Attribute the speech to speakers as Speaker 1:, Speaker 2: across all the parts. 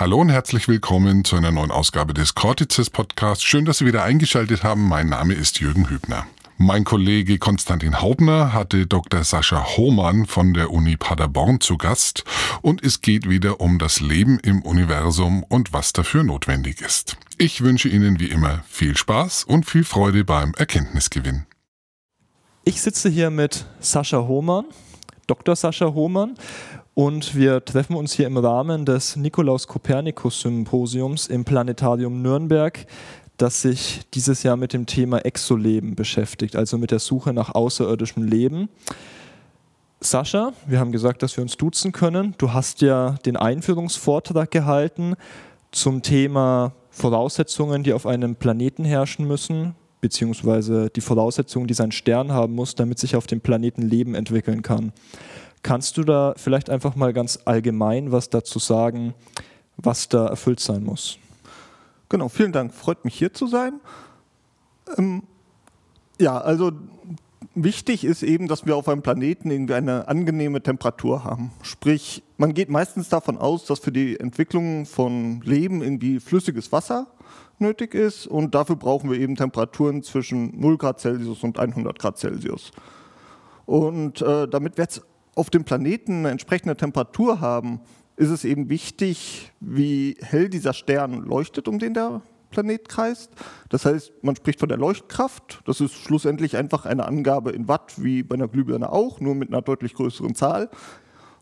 Speaker 1: Hallo und herzlich willkommen zu einer neuen Ausgabe des Cortices Podcasts. Schön, dass Sie wieder eingeschaltet haben. Mein Name ist Jürgen Hübner. Mein Kollege Konstantin Haubner hatte Dr. Sascha Hohmann von der Uni Paderborn zu Gast und es geht wieder um das Leben im Universum und was dafür notwendig ist. Ich wünsche Ihnen wie immer viel Spaß und viel Freude beim Erkenntnisgewinn.
Speaker 2: Ich sitze hier mit Sascha Hohmann, Dr. Sascha Hohmann und wir treffen uns hier im Rahmen des Nikolaus Kopernikus Symposiums im Planetarium Nürnberg das sich dieses Jahr mit dem Thema Exoleben beschäftigt, also mit der Suche nach außerirdischem Leben. Sascha, wir haben gesagt, dass wir uns duzen können. Du hast ja den Einführungsvortrag gehalten zum Thema Voraussetzungen, die auf einem Planeten herrschen müssen, beziehungsweise die Voraussetzungen, die sein Stern haben muss, damit sich auf dem Planeten Leben entwickeln kann. Kannst du da vielleicht einfach mal ganz allgemein was dazu sagen, was da erfüllt sein muss?
Speaker 3: Genau, vielen Dank. Freut mich hier zu sein. Ähm, ja, also wichtig ist eben, dass wir auf einem Planeten irgendwie eine angenehme Temperatur haben. Sprich, man geht meistens davon aus, dass für die Entwicklung von Leben irgendwie flüssiges Wasser nötig ist und dafür brauchen wir eben Temperaturen zwischen 0 Grad Celsius und 100 Grad Celsius. Und äh, damit wir jetzt auf dem Planeten eine entsprechende Temperatur haben, ist es eben wichtig, wie hell dieser Stern leuchtet, um den der Planet kreist. Das heißt, man spricht von der Leuchtkraft. Das ist schlussendlich einfach eine Angabe in Watt, wie bei einer Glühbirne auch, nur mit einer deutlich größeren Zahl.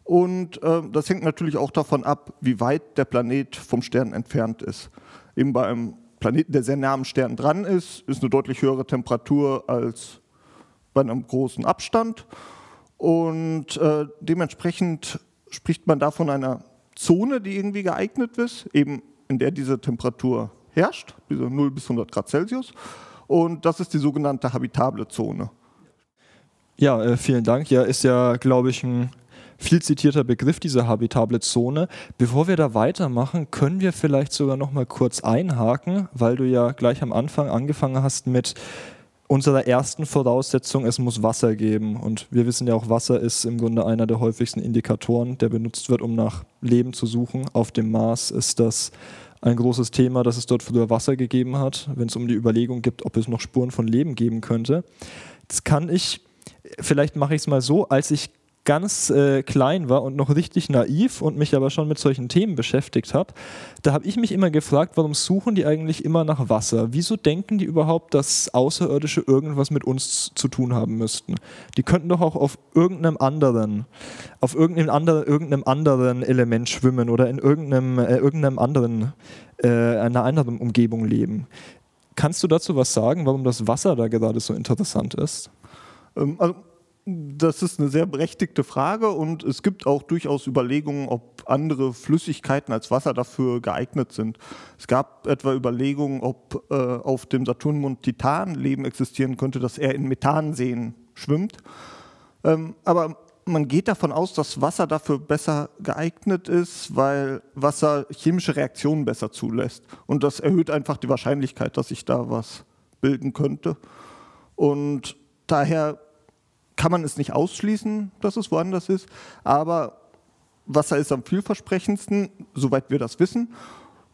Speaker 3: Und äh, das hängt natürlich auch davon ab, wie weit der Planet vom Stern entfernt ist. Eben bei einem Planeten, der sehr nah am Stern dran ist, ist eine deutlich höhere Temperatur als bei einem großen Abstand. Und äh, dementsprechend spricht man da von einer Zone, die irgendwie geeignet ist, eben in der diese Temperatur herrscht, diese 0 bis 100 Grad Celsius. Und das ist die sogenannte habitable Zone.
Speaker 2: Ja, äh, vielen Dank. Ja, ist ja, glaube ich, ein viel zitierter Begriff, diese habitable Zone. Bevor wir da weitermachen, können wir vielleicht sogar noch mal kurz einhaken, weil du ja gleich am Anfang angefangen hast mit unserer ersten Voraussetzung, es muss Wasser geben. Und wir wissen ja auch, Wasser ist im Grunde einer der häufigsten Indikatoren, der benutzt wird, um nach Leben zu suchen. Auf dem Mars ist das ein großes Thema, dass es dort früher Wasser gegeben hat, wenn es um die Überlegung gibt, ob es noch Spuren von Leben geben könnte. Das kann ich, vielleicht mache ich es mal so, als ich ganz äh, klein war und noch richtig naiv und mich aber schon mit solchen Themen beschäftigt habe, da habe ich mich immer gefragt, warum suchen die eigentlich immer nach Wasser? Wieso denken die überhaupt, dass Außerirdische irgendwas mit uns zu tun haben müssten? Die könnten doch auch auf irgendeinem anderen, auf irgendeinem anderen, irgendeinem anderen Element schwimmen oder in irgendeinem, äh, irgendeinem anderen, äh, einer anderen Umgebung leben. Kannst du dazu was sagen, warum das Wasser da gerade so interessant ist?
Speaker 3: Ähm, also das ist eine sehr berechtigte Frage und es gibt auch durchaus Überlegungen, ob andere Flüssigkeiten als Wasser dafür geeignet sind. Es gab etwa Überlegungen, ob äh, auf dem Saturnmond Titan Leben existieren könnte, dass er in Methanseen schwimmt. Ähm, aber man geht davon aus, dass Wasser dafür besser geeignet ist, weil Wasser chemische Reaktionen besser zulässt. Und das erhöht einfach die Wahrscheinlichkeit, dass sich da was bilden könnte. Und daher kann man es nicht ausschließen, dass es woanders ist, aber Wasser ist am vielversprechendsten, soweit wir das wissen.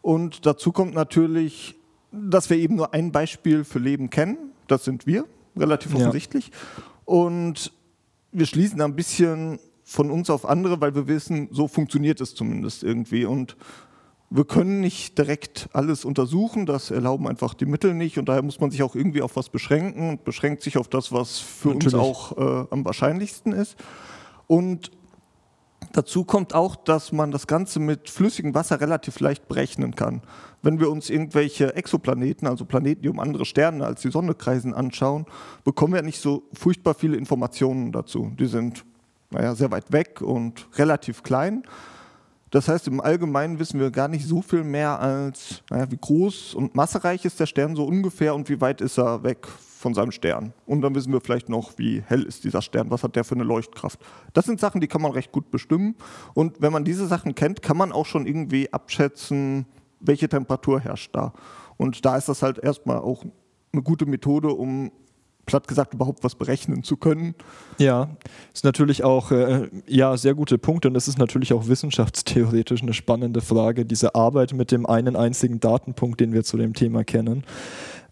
Speaker 3: Und dazu kommt natürlich, dass wir eben nur ein Beispiel für Leben kennen, das sind wir, relativ offensichtlich. Ja. Und wir schließen ein bisschen von uns auf andere, weil wir wissen, so funktioniert es zumindest irgendwie. Und wir können nicht direkt alles untersuchen, das erlauben einfach die Mittel nicht und daher muss man sich auch irgendwie auf was beschränken und beschränkt sich auf das, was für Natürlich. uns auch äh, am wahrscheinlichsten ist. Und dazu kommt auch, dass man das Ganze mit flüssigem Wasser relativ leicht berechnen kann. Wenn wir uns irgendwelche Exoplaneten, also Planeten, die um andere Sterne als die Sonne kreisen, anschauen, bekommen wir nicht so furchtbar viele Informationen dazu. Die sind naja, sehr weit weg und relativ klein. Das heißt, im Allgemeinen wissen wir gar nicht so viel mehr als, naja, wie groß und massereich ist der Stern so ungefähr und wie weit ist er weg von seinem Stern. Und dann wissen wir vielleicht noch, wie hell ist dieser Stern, was hat der für eine Leuchtkraft. Das sind Sachen, die kann man recht gut bestimmen. Und wenn man diese Sachen kennt, kann man auch schon irgendwie abschätzen, welche Temperatur herrscht da. Und da ist das halt erstmal auch eine gute Methode, um platt gesagt überhaupt was berechnen zu können.
Speaker 2: Ja, ist natürlich auch äh, ja sehr gute Punkte und es ist natürlich auch wissenschaftstheoretisch eine spannende Frage, diese Arbeit mit dem einen einzigen Datenpunkt, den wir zu dem Thema kennen.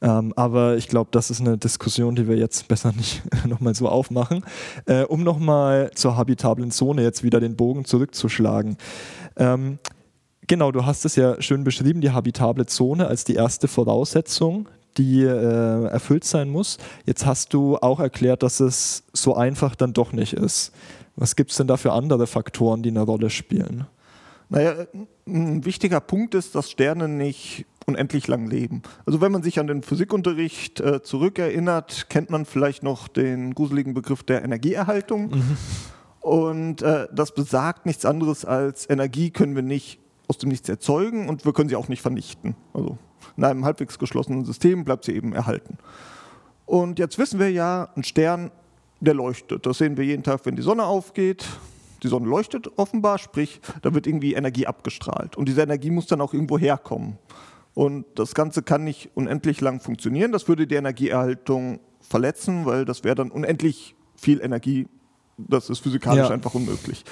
Speaker 2: Ähm, aber ich glaube, das ist eine Diskussion, die wir jetzt besser nicht nochmal so aufmachen. Äh, um nochmal zur habitablen Zone jetzt wieder den Bogen zurückzuschlagen. Ähm, genau, du hast es ja schön beschrieben, die habitable Zone als die erste Voraussetzung die äh, erfüllt sein muss. Jetzt hast du auch erklärt, dass es so einfach dann doch nicht ist. Was gibt es denn da für andere Faktoren, die eine Rolle spielen?
Speaker 3: Naja, ein wichtiger Punkt ist, dass Sterne nicht unendlich lang leben. Also wenn man sich an den Physikunterricht äh, zurückerinnert, kennt man vielleicht noch den gruseligen Begriff der Energieerhaltung. Mhm. Und äh, das besagt nichts anderes als Energie können wir nicht aus dem Nichts erzeugen und wir können sie auch nicht vernichten. Also in einem halbwegs geschlossenen System bleibt sie eben erhalten. Und jetzt wissen wir ja, ein Stern, der leuchtet. Das sehen wir jeden Tag, wenn die Sonne aufgeht. Die Sonne leuchtet offenbar, sprich, da wird irgendwie Energie abgestrahlt. Und diese Energie muss dann auch irgendwo herkommen. Und das Ganze kann nicht unendlich lang funktionieren. Das würde die Energieerhaltung verletzen, weil das wäre dann unendlich viel Energie. Das ist physikalisch ja. einfach unmöglich.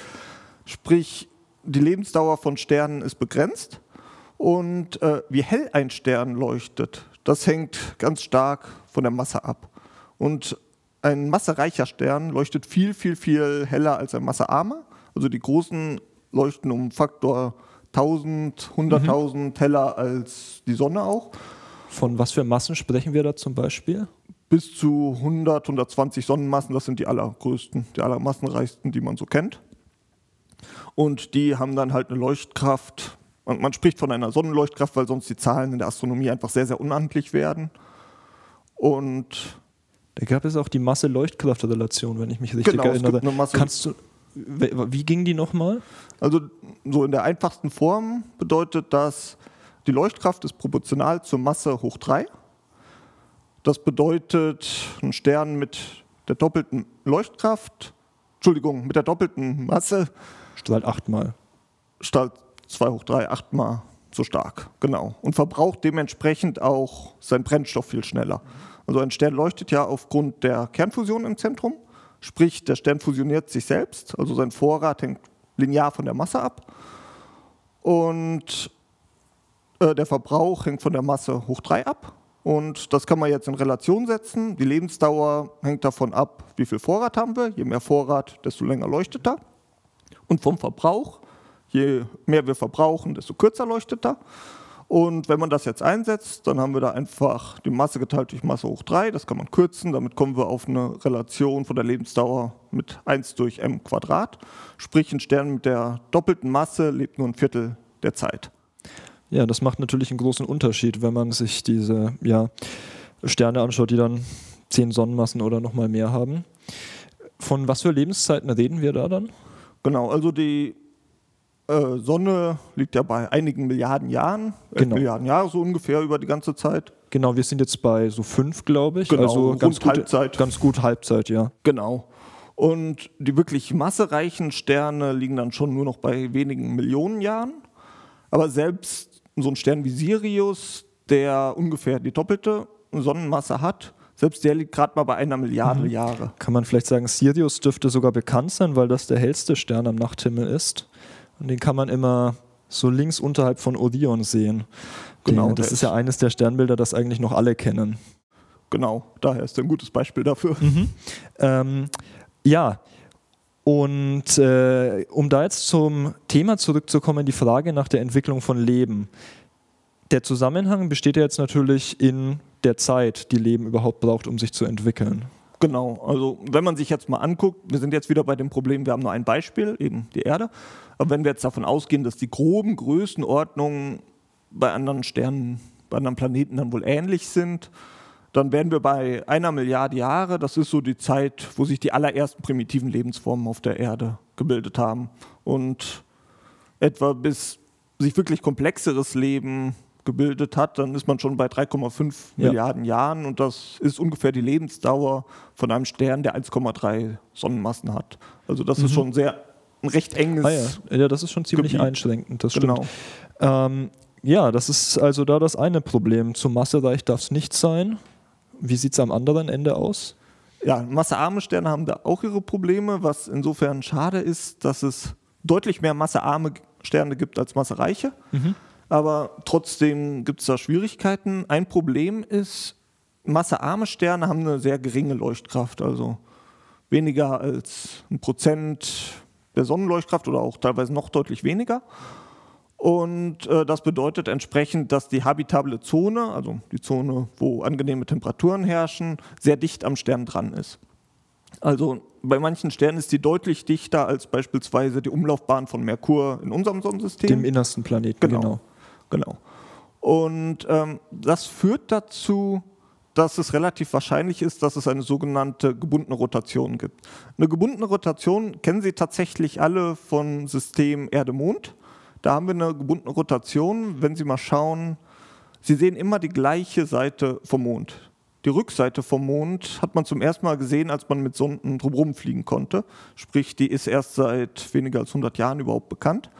Speaker 3: Sprich, die Lebensdauer von Sternen ist begrenzt. Und äh, wie hell ein Stern leuchtet, das hängt ganz stark von der Masse ab. Und ein massereicher Stern leuchtet viel, viel, viel heller als ein massearmer. Also die großen leuchten um Faktor 1000, 100.000 mhm. heller als die Sonne auch.
Speaker 2: Von was für Massen sprechen wir da zum Beispiel?
Speaker 3: Bis zu 100, 120 Sonnenmassen, das sind die allergrößten, die allermassenreichsten, die man so kennt. Und die haben dann halt eine Leuchtkraft und man spricht von einer Sonnenleuchtkraft, weil sonst die Zahlen in der Astronomie einfach sehr, sehr unhandlich werden. Und
Speaker 2: da gab es auch die Masse-Leuchtkraft-Relation, wenn ich mich richtig genau, erinnere. Kannst du, wie ging die nochmal?
Speaker 3: Also so in der einfachsten Form bedeutet das, die Leuchtkraft ist proportional zur Masse hoch 3. Das bedeutet, ein Stern mit der doppelten Leuchtkraft, Entschuldigung, mit der doppelten Masse
Speaker 2: strahlt achtmal.
Speaker 3: Strahlt 2 hoch 3, achtmal so stark, genau. Und verbraucht dementsprechend auch seinen Brennstoff viel schneller. Also ein Stern leuchtet ja aufgrund der Kernfusion im Zentrum, sprich der Stern fusioniert sich selbst, also sein Vorrat hängt linear von der Masse ab. Und äh, der Verbrauch hängt von der Masse hoch 3 ab. Und das kann man jetzt in Relation setzen. Die Lebensdauer hängt davon ab, wie viel Vorrat haben wir. Je mehr Vorrat, desto länger leuchtet er. Und vom Verbrauch Je mehr wir verbrauchen, desto kürzer leuchtet er. Und wenn man das jetzt einsetzt, dann haben wir da einfach die Masse geteilt durch Masse hoch 3. Das kann man kürzen. Damit kommen wir auf eine Relation von der Lebensdauer mit 1 durch m Quadrat. Sprich, ein Stern mit der doppelten Masse lebt nur ein Viertel der Zeit.
Speaker 2: Ja, das macht natürlich einen großen Unterschied, wenn man sich diese ja, Sterne anschaut, die dann 10 Sonnenmassen oder noch mal mehr haben. Von was für Lebenszeiten reden wir da dann?
Speaker 3: Genau, also die äh, Sonne liegt ja bei einigen Milliarden Jahren, genau. Milliarden Jahre so ungefähr über die ganze Zeit.
Speaker 2: Genau, wir sind jetzt bei so fünf, glaube ich.
Speaker 3: Genau,
Speaker 2: also
Speaker 3: ganz gut, Halbzeit.
Speaker 2: Ganz gut Halbzeit, ja.
Speaker 3: Genau. Und die wirklich massereichen Sterne liegen dann schon nur noch bei wenigen Millionen Jahren. Aber selbst so ein Stern wie Sirius, der ungefähr die doppelte Sonnenmasse hat, selbst der liegt gerade mal bei einer Milliarde mhm. Jahre.
Speaker 2: Kann man vielleicht sagen, Sirius dürfte sogar bekannt sein, weil das der hellste Stern am Nachthimmel ist. Und den kann man immer so links unterhalb von Orion sehen. Genau. Den, das ist ja eines der Sternbilder, das eigentlich noch alle kennen.
Speaker 3: Genau, daher ist er ein gutes Beispiel dafür.
Speaker 2: Mhm. Ähm, ja, und äh, um da jetzt zum Thema zurückzukommen, die Frage nach der Entwicklung von Leben. Der Zusammenhang besteht ja jetzt natürlich in der Zeit, die Leben überhaupt braucht, um sich zu entwickeln.
Speaker 3: Genau, also wenn man sich jetzt mal anguckt, wir sind jetzt wieder bei dem Problem, wir haben nur ein Beispiel, eben die Erde. Aber wenn wir jetzt davon ausgehen, dass die groben Größenordnungen bei anderen Sternen, bei anderen Planeten dann wohl ähnlich sind, dann wären wir bei einer Milliarde Jahre. Das ist so die Zeit, wo sich die allerersten primitiven Lebensformen auf der Erde gebildet haben. Und etwa bis sich wirklich komplexeres Leben gebildet hat, dann ist man schon bei 3,5 ja. Milliarden Jahren und das ist ungefähr die Lebensdauer von einem Stern, der 1,3 Sonnenmassen hat. Also das mhm. ist schon sehr ein recht enges. Ah
Speaker 2: ja. ja, das ist schon ziemlich Gebiet. einschränkend, das genau. Ähm, ja, das ist also da das eine Problem. Zu massereich darf es nicht sein. wie sieht es am anderen Ende aus?
Speaker 3: Ja, massearme Sterne haben da auch ihre Probleme, was insofern schade ist, dass es deutlich mehr massearme Sterne gibt als massereiche. Mhm. Aber trotzdem gibt es da Schwierigkeiten. Ein Problem ist, massearme Sterne haben eine sehr geringe Leuchtkraft, also weniger als ein Prozent der Sonnenleuchtkraft oder auch teilweise noch deutlich weniger. Und äh, das bedeutet entsprechend, dass die habitable Zone, also die Zone, wo angenehme Temperaturen herrschen, sehr dicht am Stern dran ist. Also bei manchen Sternen ist die deutlich dichter als beispielsweise die Umlaufbahn von Merkur in unserem Sonnensystem.
Speaker 2: Dem innersten Planeten,
Speaker 3: genau. Genau. Genau. Und ähm, das führt dazu, dass es relativ wahrscheinlich ist, dass es eine sogenannte gebundene Rotation gibt. Eine gebundene Rotation kennen Sie tatsächlich alle von System Erde-Mond. Da haben wir eine gebundene Rotation. Wenn Sie mal schauen, Sie sehen immer die gleiche Seite vom Mond. Die Rückseite vom Mond hat man zum ersten Mal gesehen, als man mit Sonden drumherum fliegen konnte. Sprich, die ist erst seit weniger als 100 Jahren überhaupt bekannt.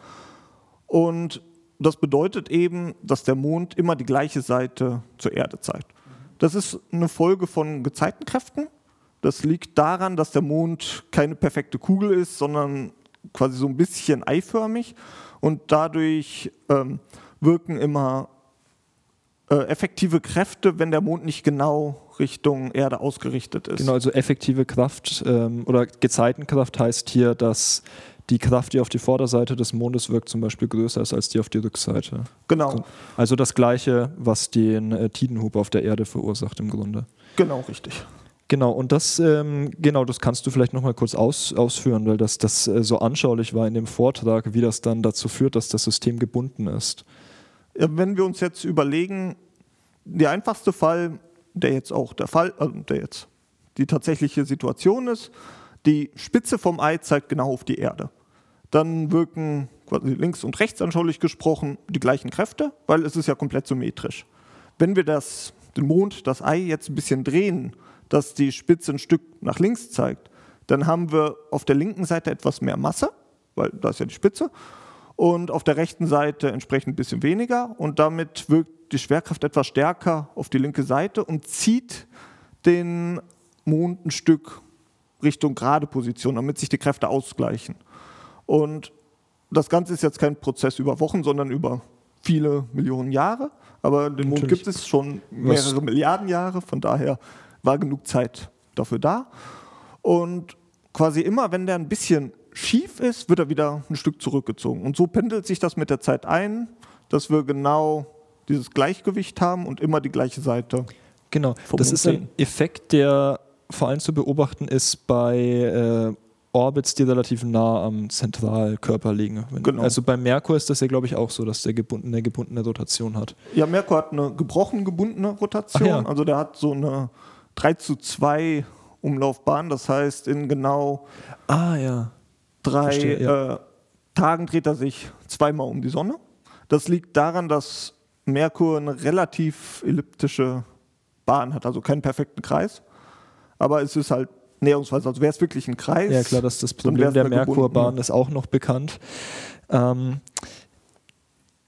Speaker 3: Und das bedeutet eben, dass der Mond immer die gleiche Seite zur Erde zeigt. Das ist eine Folge von Gezeitenkräften. Das liegt daran, dass der Mond keine perfekte Kugel ist, sondern quasi so ein bisschen eiförmig und dadurch ähm, wirken immer äh, effektive Kräfte, wenn der Mond nicht genau Richtung Erde ausgerichtet ist.
Speaker 2: Genau, also effektive Kraft ähm, oder Gezeitenkraft heißt hier, dass die Kraft, die auf die Vorderseite des Mondes wirkt, zum Beispiel größer ist als die auf die Rückseite.
Speaker 3: Genau.
Speaker 2: Also das Gleiche, was den äh, Tidenhub auf der Erde verursacht im Grunde.
Speaker 3: Genau, richtig.
Speaker 2: Genau, und das, ähm, genau, das kannst du vielleicht nochmal kurz aus, ausführen, weil das, das äh, so anschaulich war in dem Vortrag, wie das dann dazu führt, dass das System gebunden ist.
Speaker 3: Wenn wir uns jetzt überlegen, der einfachste Fall, der jetzt auch der Fall, also der jetzt die tatsächliche Situation ist, die Spitze vom Ei zeigt genau auf die Erde. Dann wirken quasi links und rechts anschaulich gesprochen die gleichen Kräfte, weil es ist ja komplett symmetrisch. Wenn wir das, den Mond, das Ei jetzt ein bisschen drehen, dass die Spitze ein Stück nach links zeigt, dann haben wir auf der linken Seite etwas mehr Masse, weil da ist ja die Spitze, und auf der rechten Seite entsprechend ein bisschen weniger und damit wirkt die Schwerkraft etwas stärker auf die linke Seite und zieht den Mond ein Stück Richtung gerade Position, damit sich die Kräfte ausgleichen. Und das Ganze ist jetzt kein Prozess über Wochen, sondern über viele Millionen Jahre. Aber den Mond Natürlich. gibt es schon mehrere Was? Milliarden Jahre, von daher war genug Zeit dafür da. Und quasi immer, wenn der ein bisschen schief ist, wird er wieder ein Stück zurückgezogen. Und so pendelt sich das mit der Zeit ein, dass wir genau dieses Gleichgewicht haben und immer die gleiche Seite.
Speaker 2: Genau, das ist ein Effekt, der vor allem zu beobachten ist bei äh, Orbits, die relativ nah am Zentralkörper liegen. Genau. Also bei Merkur ist das ja, glaube ich, auch so, dass der gebundene, gebundene Rotation hat.
Speaker 3: Ja, Merkur hat eine gebrochen gebundene Rotation. Ja. Also der hat so eine 3 zu 2 Umlaufbahn. Das heißt, in genau
Speaker 2: ah, ja.
Speaker 3: drei Verstehe, ja. äh, Tagen dreht er sich zweimal um die Sonne. Das liegt daran, dass Merkur eine relativ elliptische Bahn hat, also keinen perfekten Kreis. Aber es ist halt näherungsweise, also wäre es wirklich ein Kreis.
Speaker 2: Ja, klar, das das Problem der Merkurbahn ist auch noch bekannt. Ähm,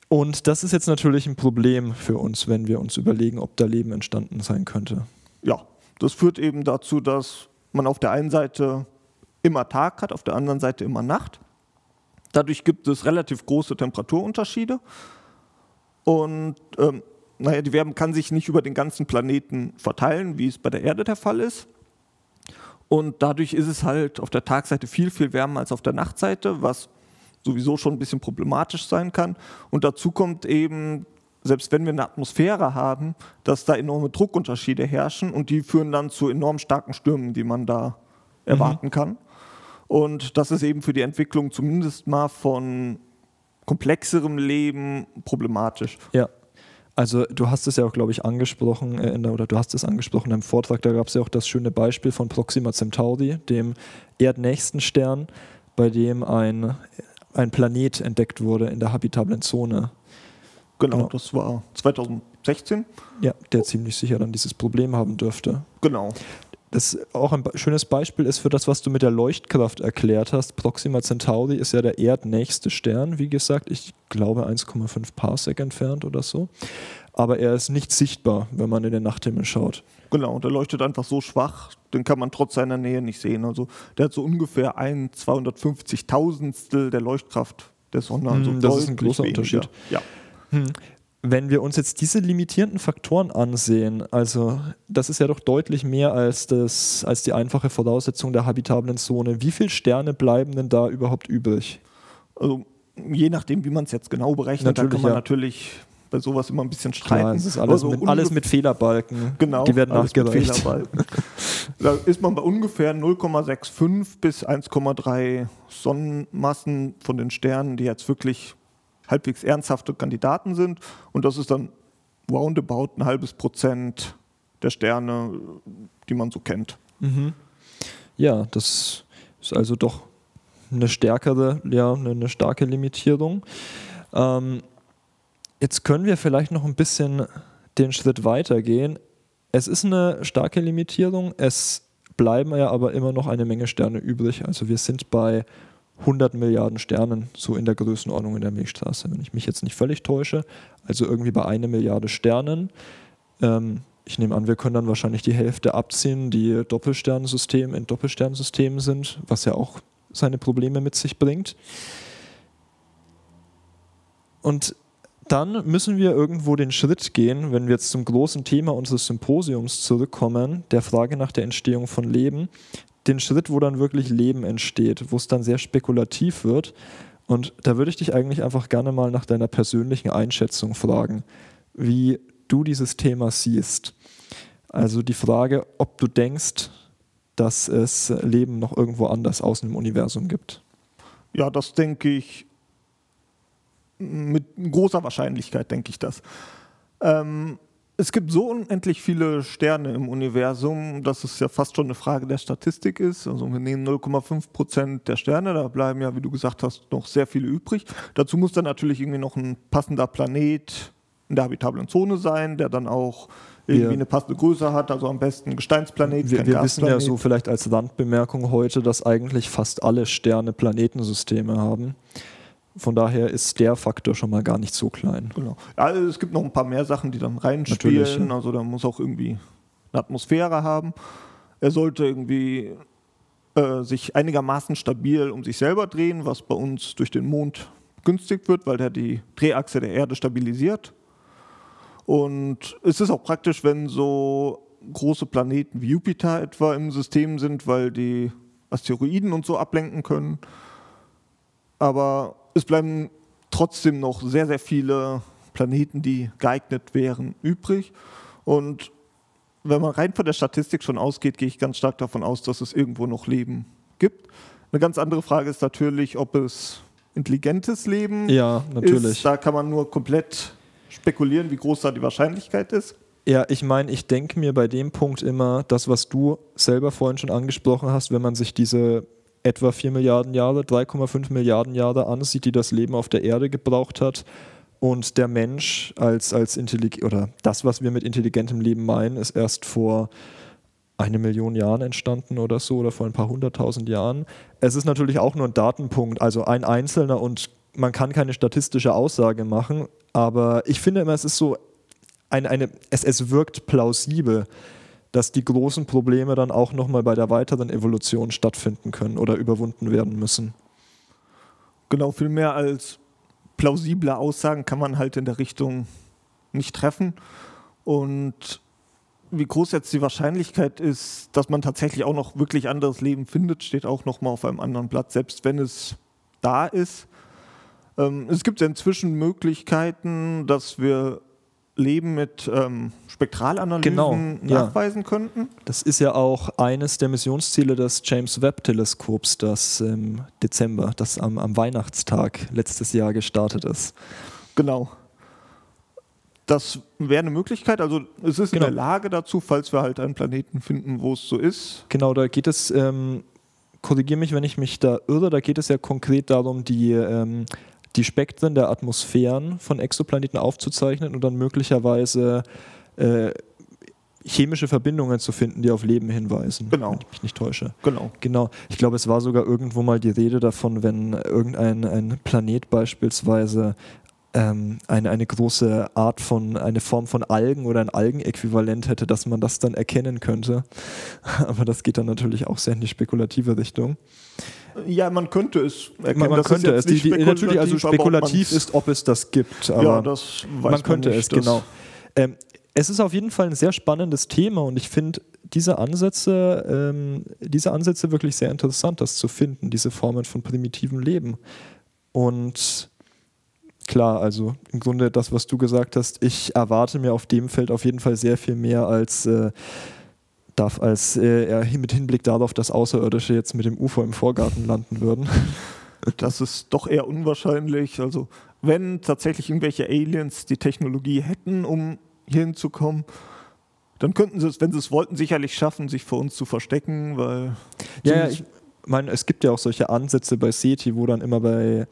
Speaker 2: und das ist jetzt natürlich ein Problem für uns, wenn wir uns überlegen, ob da Leben entstanden sein könnte.
Speaker 3: Ja, das führt eben dazu, dass man auf der einen Seite immer Tag hat, auf der anderen Seite immer Nacht. Dadurch gibt es relativ große Temperaturunterschiede. Und ähm, naja, die Wärme kann sich nicht über den ganzen Planeten verteilen, wie es bei der Erde der Fall ist. Und dadurch ist es halt auf der Tagseite viel, viel wärmer als auf der Nachtseite, was sowieso schon ein bisschen problematisch sein kann. Und dazu kommt eben selbst wenn wir eine Atmosphäre haben, dass da enorme Druckunterschiede herrschen und die führen dann zu enorm starken Stürmen, die man da erwarten mhm. kann. Und das ist eben für die Entwicklung zumindest mal von komplexerem Leben problematisch.
Speaker 2: Ja. Also du hast es ja auch, glaube ich, angesprochen, äh, der, oder du hast es angesprochen im Vortrag, da gab es ja auch das schöne Beispiel von Proxima Centauri, dem erdnächsten Stern, bei dem ein, ein Planet entdeckt wurde in der habitablen Zone
Speaker 3: Genau, genau, das war 2016.
Speaker 2: Ja, der ziemlich sicher dann dieses Problem haben dürfte.
Speaker 3: Genau.
Speaker 2: Das auch ein schönes Beispiel ist für das, was du mit der Leuchtkraft erklärt hast. Proxima Centauri ist ja der erdnächste Stern, wie gesagt, ich glaube 1,5 Parsec entfernt oder so. Aber er ist nicht sichtbar, wenn man in den Nachthimmel schaut.
Speaker 3: Genau, der leuchtet einfach so schwach, den kann man trotz seiner Nähe nicht sehen. Also der hat so ungefähr ein 250.000stel der Leuchtkraft der Sonne. Also
Speaker 2: hm, das ist ein großer
Speaker 3: weniger.
Speaker 2: Unterschied.
Speaker 3: Ja.
Speaker 2: Hm. Wenn wir uns jetzt diese limitierenden Faktoren ansehen, also das ist ja doch deutlich mehr als, das, als die einfache Voraussetzung der habitablen Zone. Wie viele Sterne bleiben denn da überhaupt übrig?
Speaker 3: Also je nachdem, wie man es jetzt genau berechnet,
Speaker 2: Natürlich,
Speaker 3: kann man
Speaker 2: ja.
Speaker 3: natürlich bei sowas immer ein bisschen streiten.
Speaker 2: Klar, es ist alles,
Speaker 3: Also
Speaker 2: mit, alles mit Fehlerbalken.
Speaker 3: Genau,
Speaker 2: Die werden
Speaker 3: alles
Speaker 2: nachgereicht.
Speaker 3: Da ist man bei ungefähr 0,65 bis 1,3 Sonnenmassen von den Sternen, die jetzt wirklich halbwegs ernsthafte Kandidaten sind. Und das ist dann roundabout ein halbes Prozent der Sterne, die man so kennt.
Speaker 2: Mhm. Ja, das ist also doch eine stärkere, ja, eine, starke Limitierung. Ähm, jetzt können wir vielleicht noch ein bisschen den Schritt weitergehen. Es ist eine starke Limitierung, es bleiben ja aber immer noch eine Menge Sterne übrig. Also wir sind bei 100 Milliarden Sternen, so in der Größenordnung in der Milchstraße, wenn ich mich jetzt nicht völlig täusche. Also irgendwie bei einer Milliarde Sternen. Ähm, ich nehme an, wir können dann wahrscheinlich die Hälfte abziehen, die Doppelsternensystem in Doppelsternsystemen sind, was ja auch seine Probleme mit sich bringt. Und dann müssen wir irgendwo den Schritt gehen, wenn wir jetzt zum großen Thema unseres Symposiums zurückkommen, der Frage nach der Entstehung von Leben, den Schritt, wo dann wirklich Leben entsteht, wo es dann sehr spekulativ wird. Und da würde ich dich eigentlich einfach gerne mal nach deiner persönlichen Einschätzung fragen, wie du dieses Thema siehst. Also die Frage, ob du denkst, dass es Leben noch irgendwo anders außen im Universum gibt.
Speaker 3: Ja, das denke ich mit großer Wahrscheinlichkeit, denke ich das. Ähm, es gibt so unendlich viele Sterne im Universum, dass es ja fast schon eine Frage der Statistik ist. Also wir nehmen 0,5 Prozent der Sterne, da bleiben ja, wie du gesagt hast, noch sehr viele übrig. Dazu muss dann natürlich irgendwie noch ein passender Planet in der habitablen Zone sein, der dann auch irgendwie
Speaker 2: Wir-
Speaker 3: eine passende Größe hat, also am besten Gesteinsplanet,
Speaker 2: Wir, wir wissen ja so vielleicht als Randbemerkung heute, dass eigentlich fast alle Sterne Planetensysteme haben. Von daher ist der Faktor schon mal gar nicht so klein.
Speaker 3: Genau. Also es gibt noch ein paar mehr Sachen, die dann
Speaker 2: Natürlich,
Speaker 3: reinspielen.
Speaker 2: ja.
Speaker 3: Also da muss auch irgendwie eine Atmosphäre haben. Er sollte irgendwie äh, sich einigermaßen stabil um sich selber drehen, was bei uns durch den Mond günstig wird, weil der die Drehachse der Erde stabilisiert. Und es ist auch praktisch, wenn so große Planeten wie Jupiter etwa im System sind, weil die Asteroiden und so ablenken können. Aber es bleiben trotzdem noch sehr, sehr viele Planeten, die geeignet wären, übrig. Und wenn man rein von der Statistik schon ausgeht, gehe ich ganz stark davon aus, dass es irgendwo noch Leben gibt. Eine ganz andere Frage ist natürlich, ob es intelligentes Leben
Speaker 2: Ja, natürlich.
Speaker 3: ist. Da kann man nur komplett spekulieren, wie groß da die Wahrscheinlichkeit ist.
Speaker 2: Ja, ich meine, ich denke mir bei dem Punkt immer, das, was du selber vorhin schon angesprochen hast, wenn man sich diese etwa 4 Milliarden Jahre, 3,5 Milliarden Jahre ansieht, die das Leben auf der Erde gebraucht hat und der Mensch als, als intelligent oder das, was wir mit intelligentem Leben meinen, ist erst vor eine Million Jahren entstanden oder so oder vor ein paar hunderttausend Jahren. Es ist natürlich auch nur ein Datenpunkt, also ein einzelner und man kann keine statistische Aussage machen, aber ich finde immer, es ist so eine, eine, es, es wirkt plausibel, dass die großen Probleme dann auch nochmal bei der weiteren Evolution stattfinden können oder überwunden werden müssen.
Speaker 3: Genau, viel mehr als plausible Aussagen kann man halt in der Richtung nicht treffen. Und wie groß jetzt die Wahrscheinlichkeit ist, dass man tatsächlich auch noch wirklich anderes Leben findet, steht auch noch mal auf einem anderen Blatt, selbst wenn es da ist. Ähm, es gibt ja inzwischen Möglichkeiten, dass wir Leben mit ähm, Spektralanalysen
Speaker 2: Genau, ja.
Speaker 3: nachweisen könnten.
Speaker 2: Das ist ja auch eines der Missionsziele des James Webb-Teleskops, das im Dezember, das am, am Weihnachtstag letztes Jahr gestartet ist.
Speaker 3: Genau. Das wäre eine Möglichkeit. Also es ist
Speaker 2: Genau.
Speaker 3: in der Lage dazu, falls wir halt einen Planeten finden, wo es so ist.
Speaker 2: Genau, da geht es, ähm, korrigiere mich, wenn ich mich da irre, da geht es ja konkret darum, die, ähm, die Spektren der Atmosphären von Exoplaneten aufzuzeichnen und dann möglicherweise äh, chemische Verbindungen zu finden, die auf Leben hinweisen.
Speaker 3: Genau.
Speaker 2: Wenn ich mich nicht täusche.
Speaker 3: Genau.
Speaker 2: Genau. Ich glaube, es war sogar irgendwo mal die Rede davon, wenn irgendein ein Planet beispielsweise ähm, eine, eine große Art von, eine Form von Algen oder ein Algenäquivalent hätte, dass man das dann erkennen könnte. Aber das geht dann natürlich auch sehr in die spekulative Richtung.
Speaker 3: Ja, man könnte es erkennen.
Speaker 2: Man, man könnte es. Die, die, natürlich, also
Speaker 3: spekulativ,
Speaker 2: ist, ob es das gibt. Aber
Speaker 3: ja, das weiß
Speaker 2: man könnte
Speaker 3: nicht.
Speaker 2: es, genau. Ähm, es ist auf jeden Fall ein sehr spannendes Thema und ich finde diese Ansätze, ähm, diese Ansätze wirklich sehr interessant, das zu finden, diese Formen von primitivem Leben. Und klar, also im Grunde das, was du gesagt hast, ich erwarte mir auf dem Feld auf jeden Fall sehr viel mehr als äh, darf, als äh, er mit Hinblick darauf, dass Außerirdische jetzt mit dem UFO im Vorgarten landen würden.
Speaker 3: Das ist doch eher unwahrscheinlich. Also, wenn tatsächlich irgendwelche Aliens die Technologie hätten, um hier hinzukommen, dann könnten sie es, wenn sie es wollten, sicherlich schaffen, sich vor uns zu verstecken, weil.
Speaker 2: Ja, ja, ich meine, es gibt ja auch solche Ansätze bei SETI, wo dann immer bei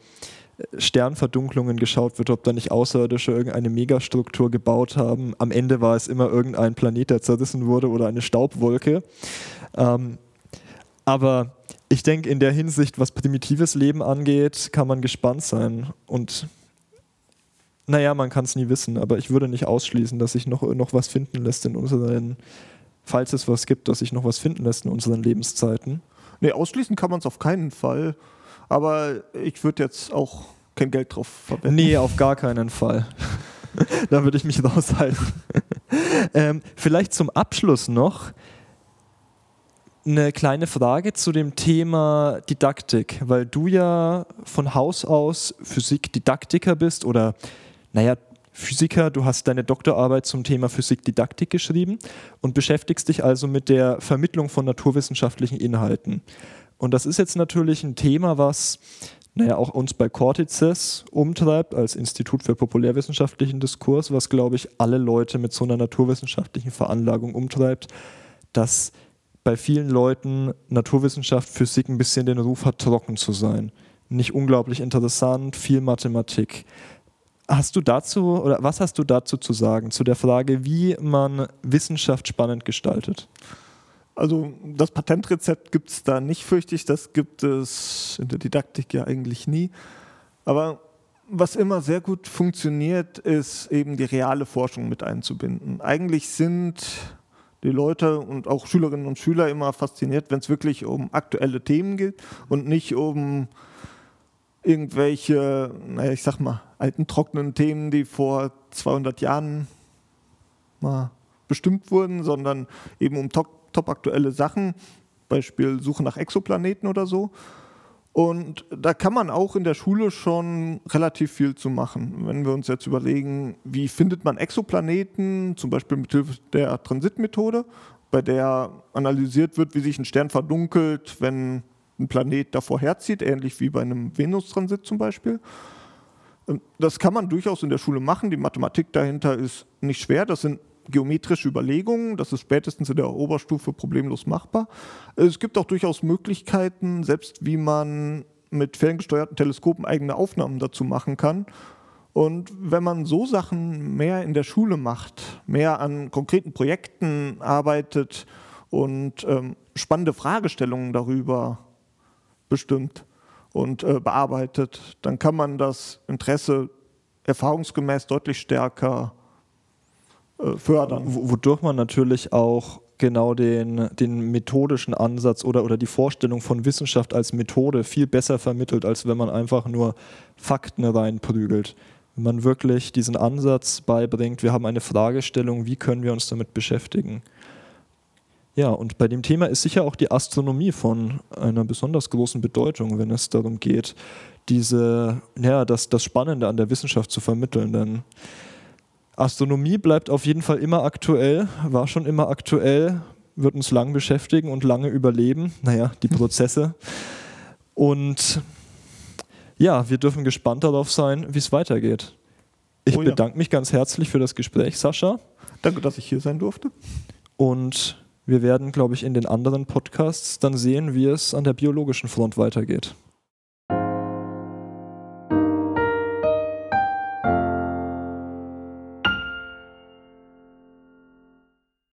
Speaker 2: Sternverdunklungen geschaut wird, ob da nicht Außerirdische irgendeine Megastruktur gebaut haben. Am Ende war es immer irgendein Planet, der zerrissen wurde oder eine Staubwolke. Ähm, aber ich denke, in der Hinsicht, was primitives Leben angeht, kann man gespannt sein. Und naja, man kann es nie wissen, aber ich würde nicht ausschließen, dass sich noch, noch was finden lässt in unseren, falls es was gibt, dass sich noch was finden lässt in unseren Lebenszeiten.
Speaker 3: Nee, ausschließen kann man es auf keinen Fall. Aber ich würde jetzt auch kein Geld drauf verwenden.
Speaker 2: Nee, auf gar keinen Fall. da würde ich mich raushalten. ähm, vielleicht zum Abschluss noch eine kleine Frage zu dem Thema Didaktik, weil du ja von Haus aus Physikdidaktiker bist oder, naja, Physiker, du hast deine Doktorarbeit zum Thema Physikdidaktik geschrieben und beschäftigst dich also mit der Vermittlung von naturwissenschaftlichen Inhalten. Und das ist jetzt natürlich ein Thema, was naja, auch uns bei Cortices umtreibt, als Institut für populärwissenschaftlichen Diskurs, was, glaube ich, alle Leute mit so einer naturwissenschaftlichen Veranlagung umtreibt, dass bei vielen Leuten Naturwissenschaft, Physik ein bisschen den Ruf hat, trocken zu sein. Nicht unglaublich interessant, viel Mathematik. Hast du dazu, oder was hast du dazu zu sagen, zu der Frage, wie man Wissenschaft spannend gestaltet?
Speaker 3: Also das Patentrezept gibt es da nicht, fürchte ich. Das gibt es in der Didaktik ja eigentlich nie. Aber was immer sehr gut funktioniert, ist eben die reale Forschung mit einzubinden. Eigentlich sind die Leute und auch Schülerinnen und Schüler immer fasziniert, wenn es wirklich um aktuelle Themen geht und nicht um irgendwelche, naja, ich sag mal, alten trockenen Themen, die vor 200 Jahren mal bestimmt wurden, sondern eben um top, top aktuelle Sachen, Beispiel Suche nach Exoplaneten oder so. Und da kann man auch in der Schule schon relativ viel zu machen. Wenn wir uns jetzt überlegen, wie findet man Exoplaneten, zum Beispiel mit Hilfe der Transitmethode, bei der analysiert wird, wie sich ein Stern verdunkelt, wenn ein Planet davor herzieht, ähnlich wie bei einem Venustransit zum Beispiel. Ähm, Das kann man durchaus in der Schule machen. Die Mathematik dahinter ist nicht schwer. Das sind geometrische Überlegungen. Das ist spätestens in der Oberstufe problemlos machbar. Es gibt auch durchaus Möglichkeiten, selbst wie man mit ferngesteuerten Teleskopen eigene Aufnahmen dazu machen kann. Und wenn man so Sachen mehr in der Schule macht, mehr an konkreten Projekten arbeitet und ähm, spannende Fragestellungen darüber bestimmt und äh, bearbeitet, dann kann man das Interesse erfahrungsgemäß deutlich stärker fördern.
Speaker 2: W- Wodurch man natürlich auch genau den, den methodischen Ansatz oder, oder die Vorstellung von Wissenschaft als Methode viel besser vermittelt, als wenn man einfach nur Fakten reinprügelt. Wenn man wirklich diesen Ansatz beibringt, wir haben eine Fragestellung, wie können wir uns damit beschäftigen? Ja, und bei dem Thema ist sicher auch die Astronomie von einer besonders großen Bedeutung, wenn es darum geht, diese, ja, das, das Spannende an der Wissenschaft zu vermitteln. Denn Astronomie bleibt auf jeden Fall immer aktuell, war schon immer aktuell, wird uns lang beschäftigen und lange überleben. Naja, die Prozesse. Und ja, wir dürfen gespannt darauf sein, wie es weitergeht. Ich
Speaker 3: Oh ja.
Speaker 2: bedanke mich ganz herzlich für das Gespräch, Sascha.
Speaker 3: Danke, dass ich hier sein durfte.
Speaker 2: Und wir werden, glaube ich, in den anderen Podcasts dann sehen, wie es an der biologischen Front weitergeht.